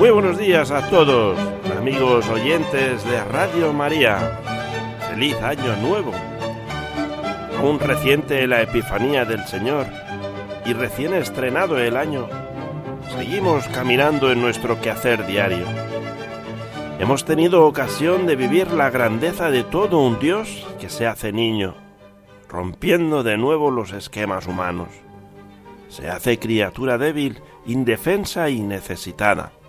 Muy buenos días a todos, amigos oyentes de Radio María. Feliz año nuevo. Aún reciente la Epifanía del Señor y recién estrenado el año, seguimos caminando en nuestro quehacer diario. Hemos tenido ocasión de vivir la grandeza de todo un Dios que se hace niño, rompiendo de nuevo los esquemas humanos. Se hace criatura débil, indefensa y necesitada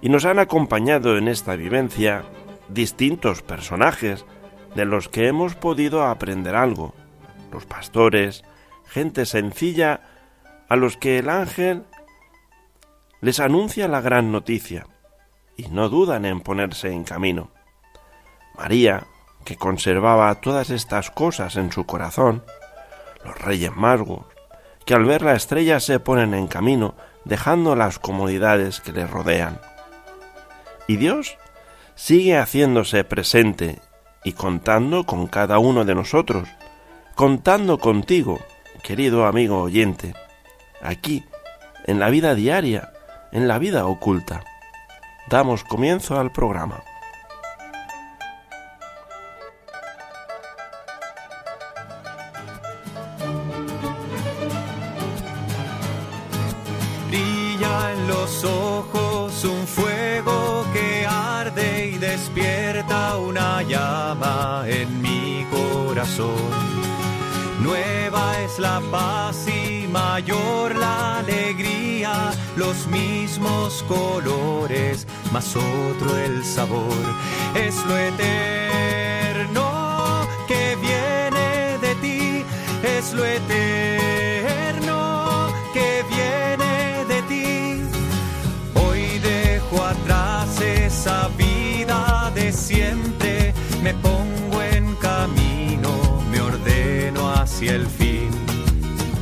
y nos han acompañado en esta vivencia distintos personajes de los que hemos podido aprender algo, los pastores, gente sencilla a los que el ángel les anuncia la gran noticia y no dudan en ponerse en camino. María, que conservaba todas estas cosas en su corazón, los reyes magos, que al ver la estrella se ponen en camino, dejando las comodidades que les rodean. Y Dios sigue haciéndose presente y contando con cada uno de nosotros, contando contigo, querido amigo oyente, aquí, en la vida diaria, en la vida oculta. Damos comienzo al programa. Brilla en los ojos despierta una llama en mi corazón. Nueva es la paz y mayor la alegría, los mismos colores, más otro el sabor. Es lo eterno que viene de ti, es lo eterno hacia el fin.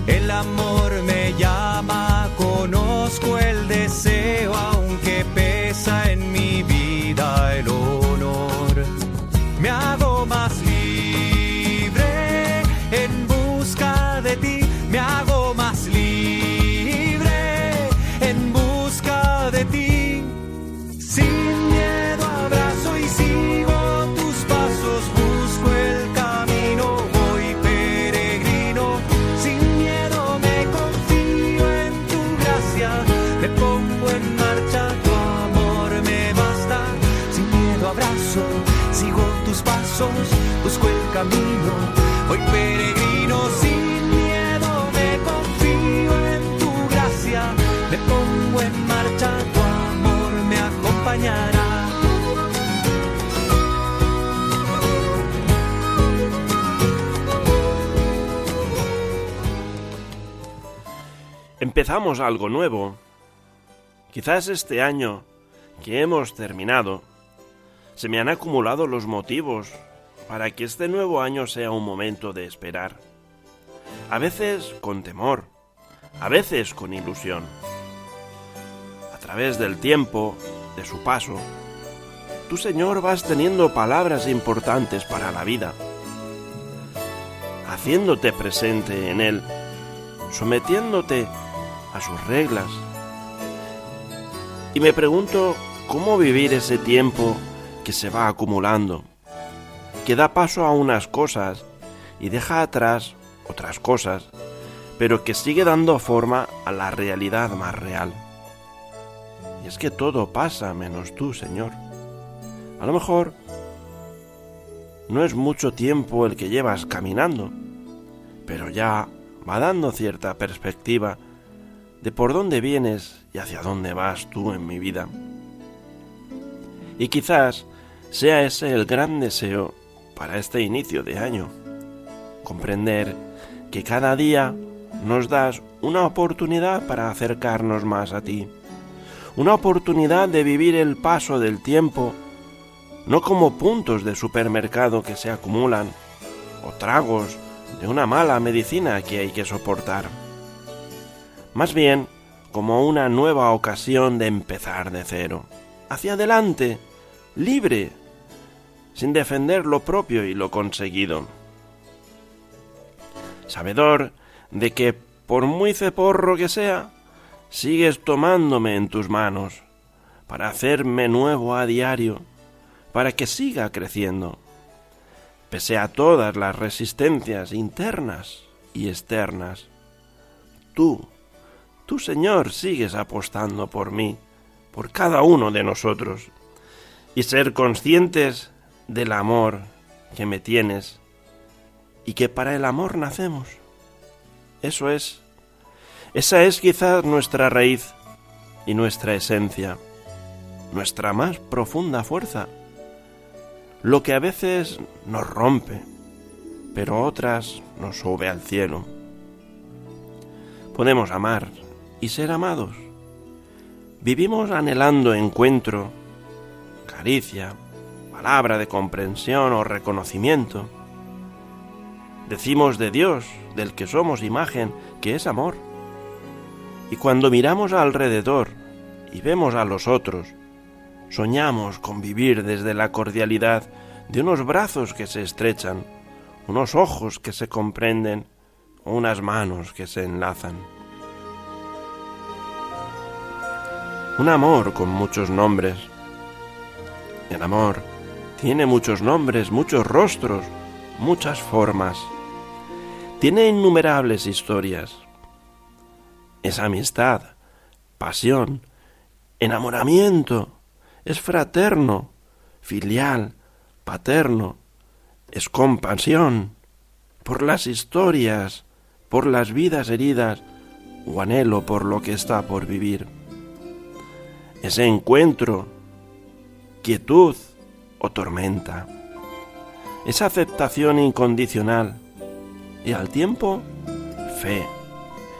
El amor me llama, conozco el Empezamos algo nuevo. Quizás este año que hemos terminado, se me han acumulado los motivos para que este nuevo año sea un momento de esperar. A veces con temor, a veces con ilusión. A través del tiempo, de su paso, tú Señor vas teniendo palabras importantes para la vida, haciéndote presente en él, sometiéndote a sus reglas. Y me pregunto cómo vivir ese tiempo que se va acumulando, que da paso a unas cosas y deja atrás otras cosas, pero que sigue dando forma a la realidad más real. Y es que todo pasa menos tú, Señor. A lo mejor no es mucho tiempo el que llevas caminando, pero ya va dando cierta perspectiva de por dónde vienes y hacia dónde vas tú en mi vida. Y quizás sea ese el gran deseo para este inicio de año, comprender que cada día nos das una oportunidad para acercarnos más a ti, una oportunidad de vivir el paso del tiempo, no como puntos de supermercado que se acumulan, o tragos de una mala medicina que hay que soportar. Más bien, como una nueva ocasión de empezar de cero, hacia adelante, libre, sin defender lo propio y lo conseguido. Sabedor de que, por muy ceporro que sea, sigues tomándome en tus manos para hacerme nuevo a diario, para que siga creciendo, pese a todas las resistencias internas y externas. Tú, tú Señor, sigues apostando por mí, por cada uno de nosotros, y ser conscientes del amor que me tienes y que para el amor nacemos. Eso es. Esa es quizás nuestra raíz y nuestra esencia, nuestra más profunda fuerza, lo que a veces nos rompe, pero otras nos sube al cielo. Podemos amar y ser amados. Vivimos anhelando encuentro, caricia, palabra de comprensión o reconocimiento. Decimos de Dios, del que somos imagen, que es amor. Y cuando miramos alrededor y vemos a los otros, soñamos con vivir desde la cordialidad de unos brazos que se estrechan, unos ojos que se comprenden, unas manos que se enlazan. Un amor con muchos nombres. El amor tiene muchos nombres, muchos rostros, muchas formas. Tiene innumerables historias. Es amistad, pasión, enamoramiento, es fraterno, filial, paterno, es compasión por las historias, por las vidas heridas o anhelo por lo que está por vivir. Es encuentro, quietud, o tormenta. Esa aceptación incondicional y al tiempo fe,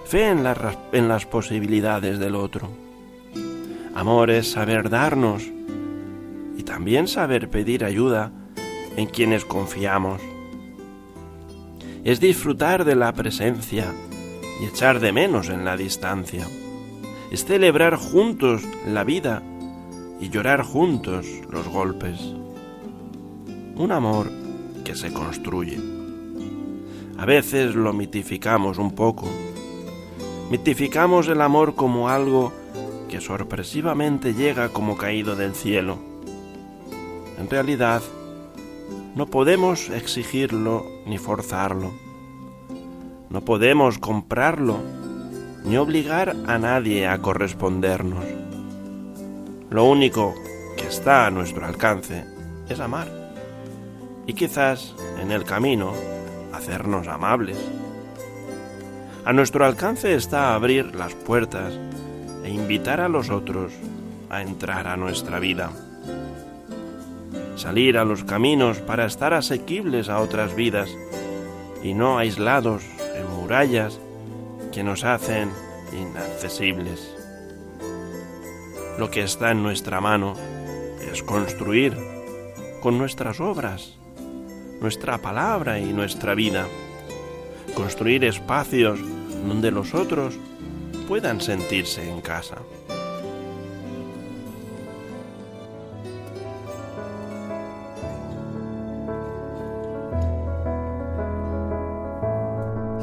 fe en, en las posibilidades del otro. Amor es saber darnos y también saber pedir ayuda en quienes confiamos. Es disfrutar de la presencia y echar de menos en la distancia. Es celebrar juntos la vida y llorar juntos los golpes un amor que se construye. A veces lo mitificamos un poco. Mitificamos el amor como algo que sorpresivamente llega como caído del cielo. En realidad, no podemos exigirlo ni forzarlo. No podemos comprarlo ni obligar a nadie a correspondernos. Lo único que está a nuestro alcance es amar y quizás en el camino hacernos amables. A nuestro alcance está abrir las puertas e invitar a los otros a entrar a nuestra vida. Salir a los caminos para estar asequibles a otras vidas y no aislados en murallas que nos hacen inaccesibles. Lo que está en nuestra mano es construir con nuestras obras nuestra palabra y nuestra vida. Construir espacios donde los otros puedan sentirse en casa.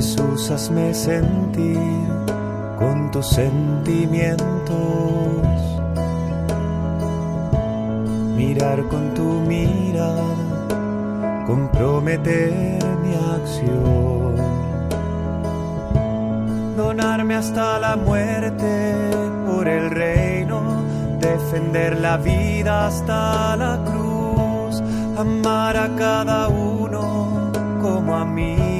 Jesús, hazme sentir con tus sentimientos, mirar con tu mirada, comprometer mi acción, donarme hasta la muerte por el reino, defender la vida hasta la cruz, amar a cada uno como amigo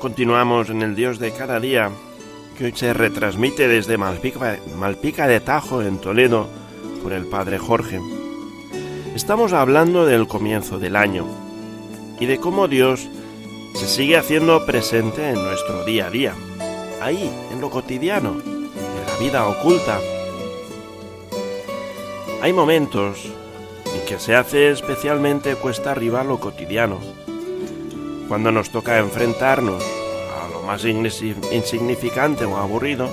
Continuamos en el Dios de cada día, que hoy se retransmite desde Malpica, de Tajo, en Toledo, por el Padre Jorge. Estamos hablando del comienzo del año y de cómo Dios se sigue haciendo presente en nuestro día a día, ahí, en lo cotidiano, en la vida oculta. Hay momentos en que se hace especialmente cuesta arriba lo cotidiano, cuando nos toca enfrentarnos a lo más insignificante o aburrido,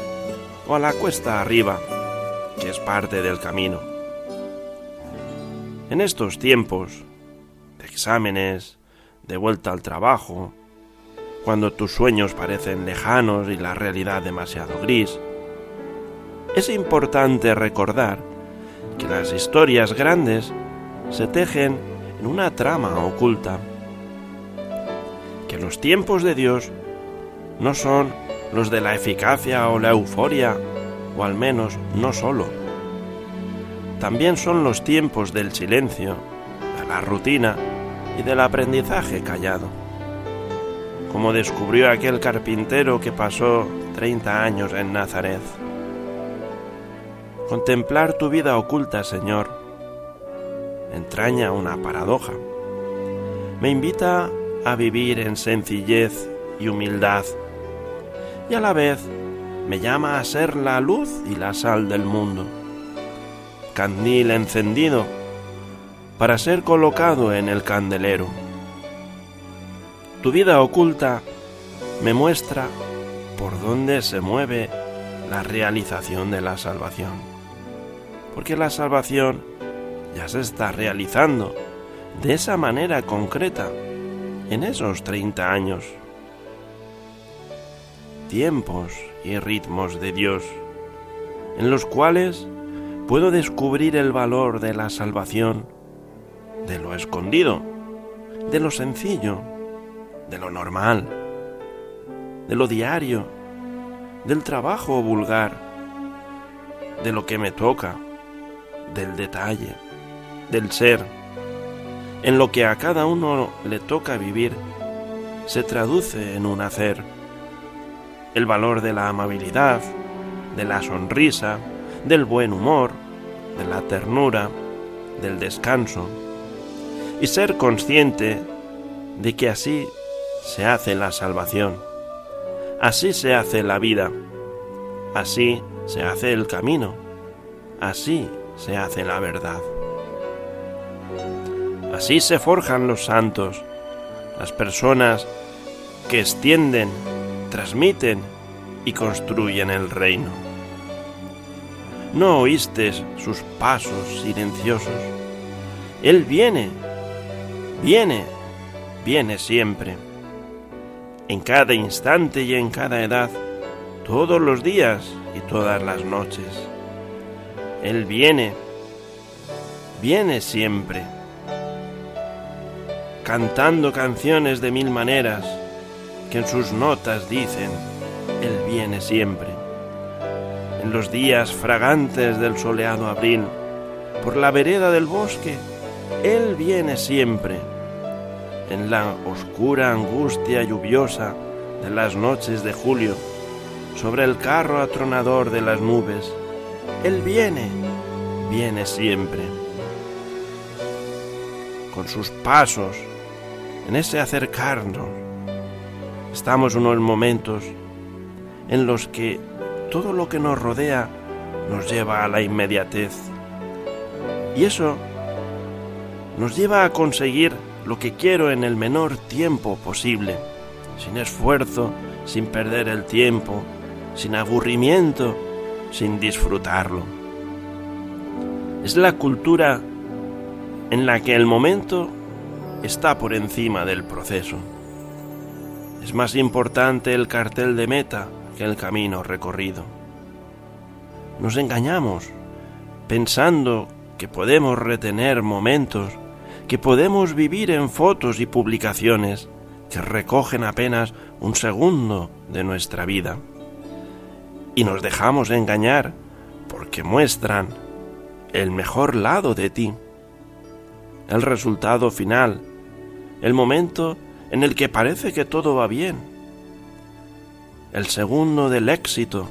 o a la cuesta arriba, que es parte del camino. En estos tiempos de exámenes, de vuelta al trabajo, cuando tus sueños parecen lejanos y la realidad demasiado gris, es importante recordar que las historias grandes se tejen en una trama oculta los tiempos de Dios no son los de la eficacia o la euforia, o al menos no solo. También son los tiempos del silencio, de la rutina y del aprendizaje callado. Como descubrió aquel carpintero que pasó 30 años en Nazaret. Contemplar tu vida oculta, Señor, entraña una paradoja. Me invita a vivir en sencillez y humildad, y a la vez me llama a ser la luz y la sal del mundo, candil encendido para ser colocado en el candelero. Tu vida oculta me muestra por dónde se mueve la realización de la salvación, porque la salvación ya se está realizando de esa manera concreta en esos 30 años. Tiempos y ritmos de Dios, en los cuales puedo descubrir el valor de la salvación, de lo escondido, de lo sencillo, de lo normal, de lo diario, del trabajo vulgar, de lo que me toca, del detalle, del ser en lo que a cada uno le toca vivir, se traduce en un hacer. El valor de la amabilidad, de la sonrisa, del buen humor, de la ternura, del descanso, y ser consciente de que así se hace la salvación, así se hace la vida, así se hace el camino, así se hace la verdad. Así se forjan los santos, las personas que extienden, transmiten y construyen el reino. No oíste sus pasos silenciosos. Él viene, viene, viene siempre. En cada instante y en cada edad, todos los días y todas las noches. Él viene, viene siempre cantando canciones de mil maneras, que en sus notas dicen, Él viene siempre. En los días fragantes del soleado abril, por la vereda del bosque, Él viene siempre. en la oscura angustia lluviosa de las noches de julio, sobre el carro atronador de las nubes. Él viene, viene siempre. Con sus pasos, en ese acercarnos, estamos unos momentos en los que todo lo que nos rodea nos lleva a la inmediatez. Y eso nos lleva a conseguir lo que quiero en el menor tiempo posible, sin esfuerzo, sin perder el tiempo, sin aburrimiento, sin disfrutarlo. Es la cultura en la que el momento está por encima del proceso. Es más importante el cartel de meta que el camino recorrido. Nos engañamos pensando que podemos retener momentos, que podemos vivir en fotos y publicaciones que recogen apenas un segundo de nuestra vida. Y nos dejamos engañar porque muestran el mejor lado de ti, el resultado final, el momento en el que parece que todo va bien, el segundo del éxito,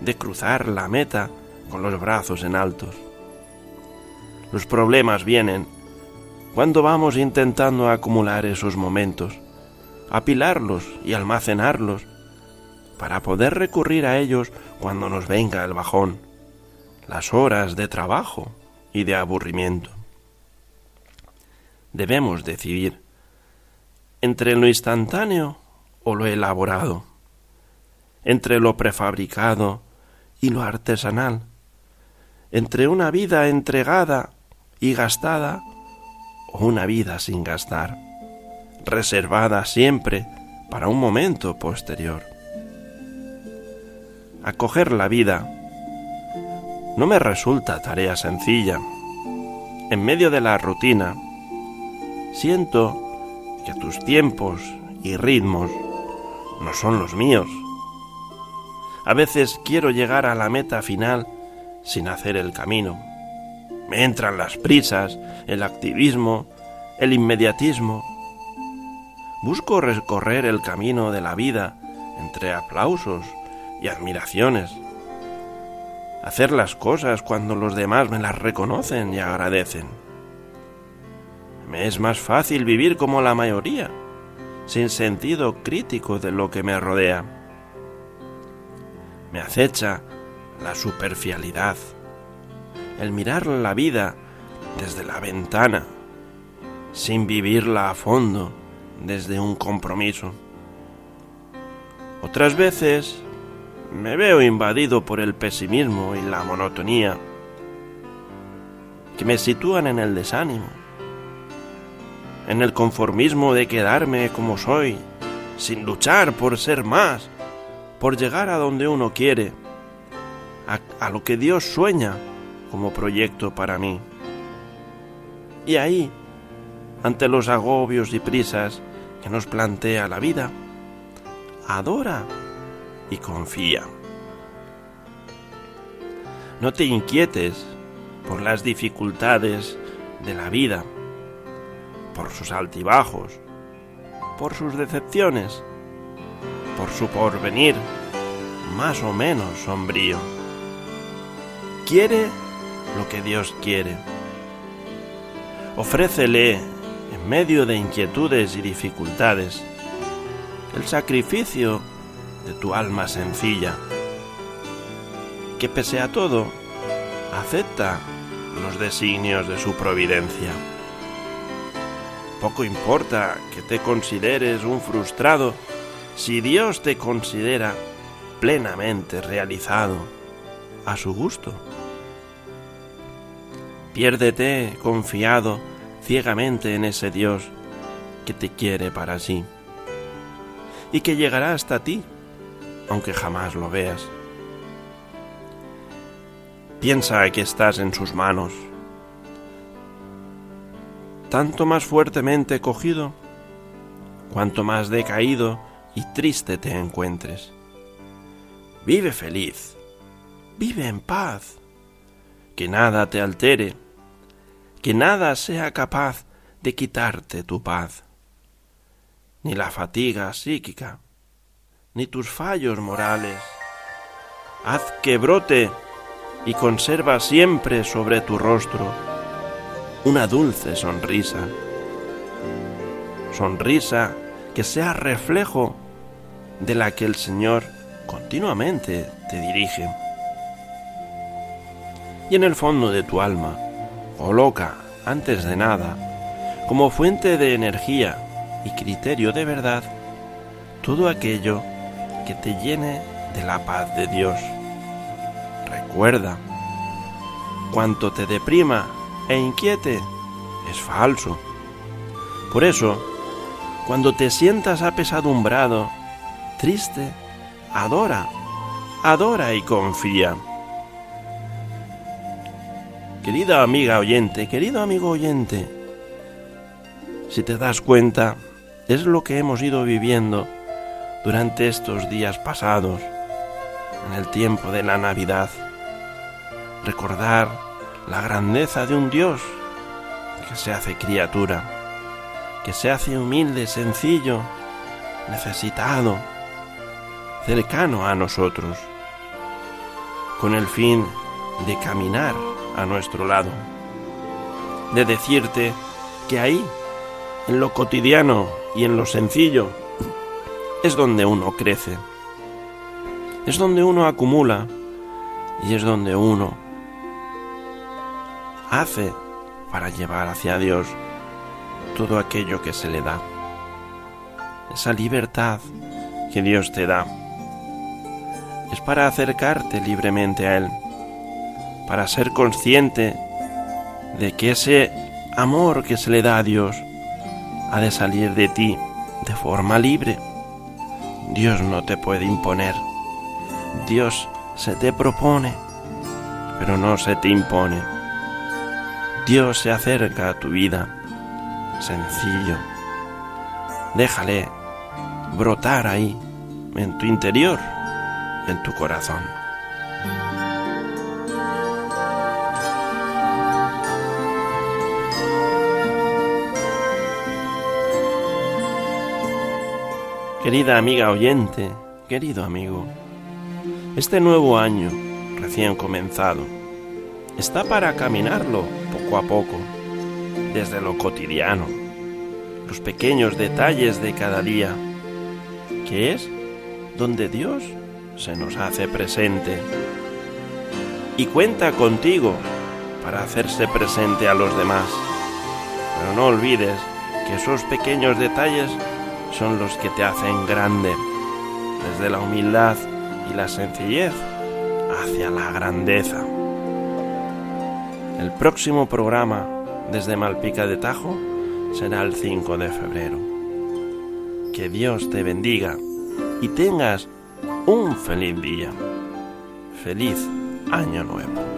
de cruzar la meta con los brazos en altos. Los problemas vienen cuando vamos intentando acumular esos momentos, apilarlos y almacenarlos, para poder recurrir a ellos cuando nos venga el bajón, las horas de trabajo y de aburrimiento. Debemos decidir entre lo instantáneo o lo elaborado, entre lo prefabricado y lo artesanal, entre una vida entregada y gastada o una vida sin gastar, reservada siempre para un momento posterior. Acoger la vida no me resulta tarea sencilla. En medio de la rutina, siento que tus tiempos y ritmos no son los míos. A veces quiero llegar a la meta final sin hacer el camino. Me entran las prisas, el activismo, el inmediatismo. Busco recorrer el camino de la vida entre aplausos y admiraciones. Hacer las cosas cuando los demás me las reconocen y agradecen. Me es más fácil vivir como la mayoría, sin sentido crítico de lo que me rodea. Me acecha la superficialidad el mirar la vida desde la ventana, sin vivirla a fondo desde un compromiso. Otras veces me veo invadido por el pesimismo y la monotonía que me sitúan en el desánimo, en el conformismo de quedarme como soy, sin luchar por ser más, por llegar a donde uno quiere, a, a lo que Dios sueña como proyecto para mí. Y ahí, ante los agobios y prisas que nos plantea la vida, adora y confía. No te inquietes por las dificultades de la vida, por sus altibajos, por sus decepciones, por su porvenir más o menos sombrío. Quiere lo que Dios quiere. Ofrécele, en medio de inquietudes y dificultades, el sacrificio de tu alma sencilla, que pese a todo, acepta los designios de su providencia. Poco importa que te consideres un frustrado si Dios te considera plenamente realizado a su gusto. Piérdete confiado ciegamente en ese Dios que te quiere para sí y que llegará hasta ti, aunque jamás lo veas. Piensa que estás en sus manos, tanto más fuertemente cogido, cuanto más decaído y triste te encuentres. Vive feliz, vive en paz, que nada te altere, que nada sea capaz de quitarte tu paz. ni la fatiga psíquica, ni tus fallos morales. Haz que brote y conserva siempre sobre tu rostro una dulce sonrisa. Sonrisa que sea reflejo de la que el Señor continuamente te dirige. Y en el fondo de tu alma, coloca, antes de nada, como fuente de energía y criterio de verdad, todo aquello que te llene de la paz de Dios. Recuerda, cuanto te deprima e inquiete es falso. Por eso, cuando te sientas apesadumbrado, triste, adora, adora y confía. Querida amiga oyente, querido amigo oyente, si te das cuenta, es lo que hemos ido viviendo durante estos días pasados, en el tiempo de la Navidad. Recordar la grandeza de un Dios que se hace criatura, que se hace humilde, sencillo, necesitado, cercano a nosotros, con el fin de caminar a nuestro lado, de decirte que ahí, en lo cotidiano y en lo sencillo, es donde uno crece, es donde uno acumula y es donde uno hace para llevar hacia Dios todo aquello que se le da. Esa libertad que Dios te da es para acercarte libremente a Él, para ser consciente de que ese amor que se le da a Dios ha de salir de ti de forma libre. Dios no te puede imponer. Dios se te propone, pero no se te impone. Dios se acerca a tu vida, sencillo. Déjale brotar ahí, en tu interior, en tu corazón. Querida amiga oyente, querido amigo, este nuevo año recién comenzado está para caminarlo poco a poco, desde lo cotidiano, los pequeños detalles de cada día, que es donde Dios se nos hace presente y cuenta contigo para hacerse presente a los demás. Pero no olvides que esos pequeños detalles son los que te hacen grande, desde la humildad y la sencillez hacia la grandeza. El próximo programa desde Malpica de Tajo será el 5 de febrero. Que Dios te bendiga y tengas un feliz día. Feliz año nuevo.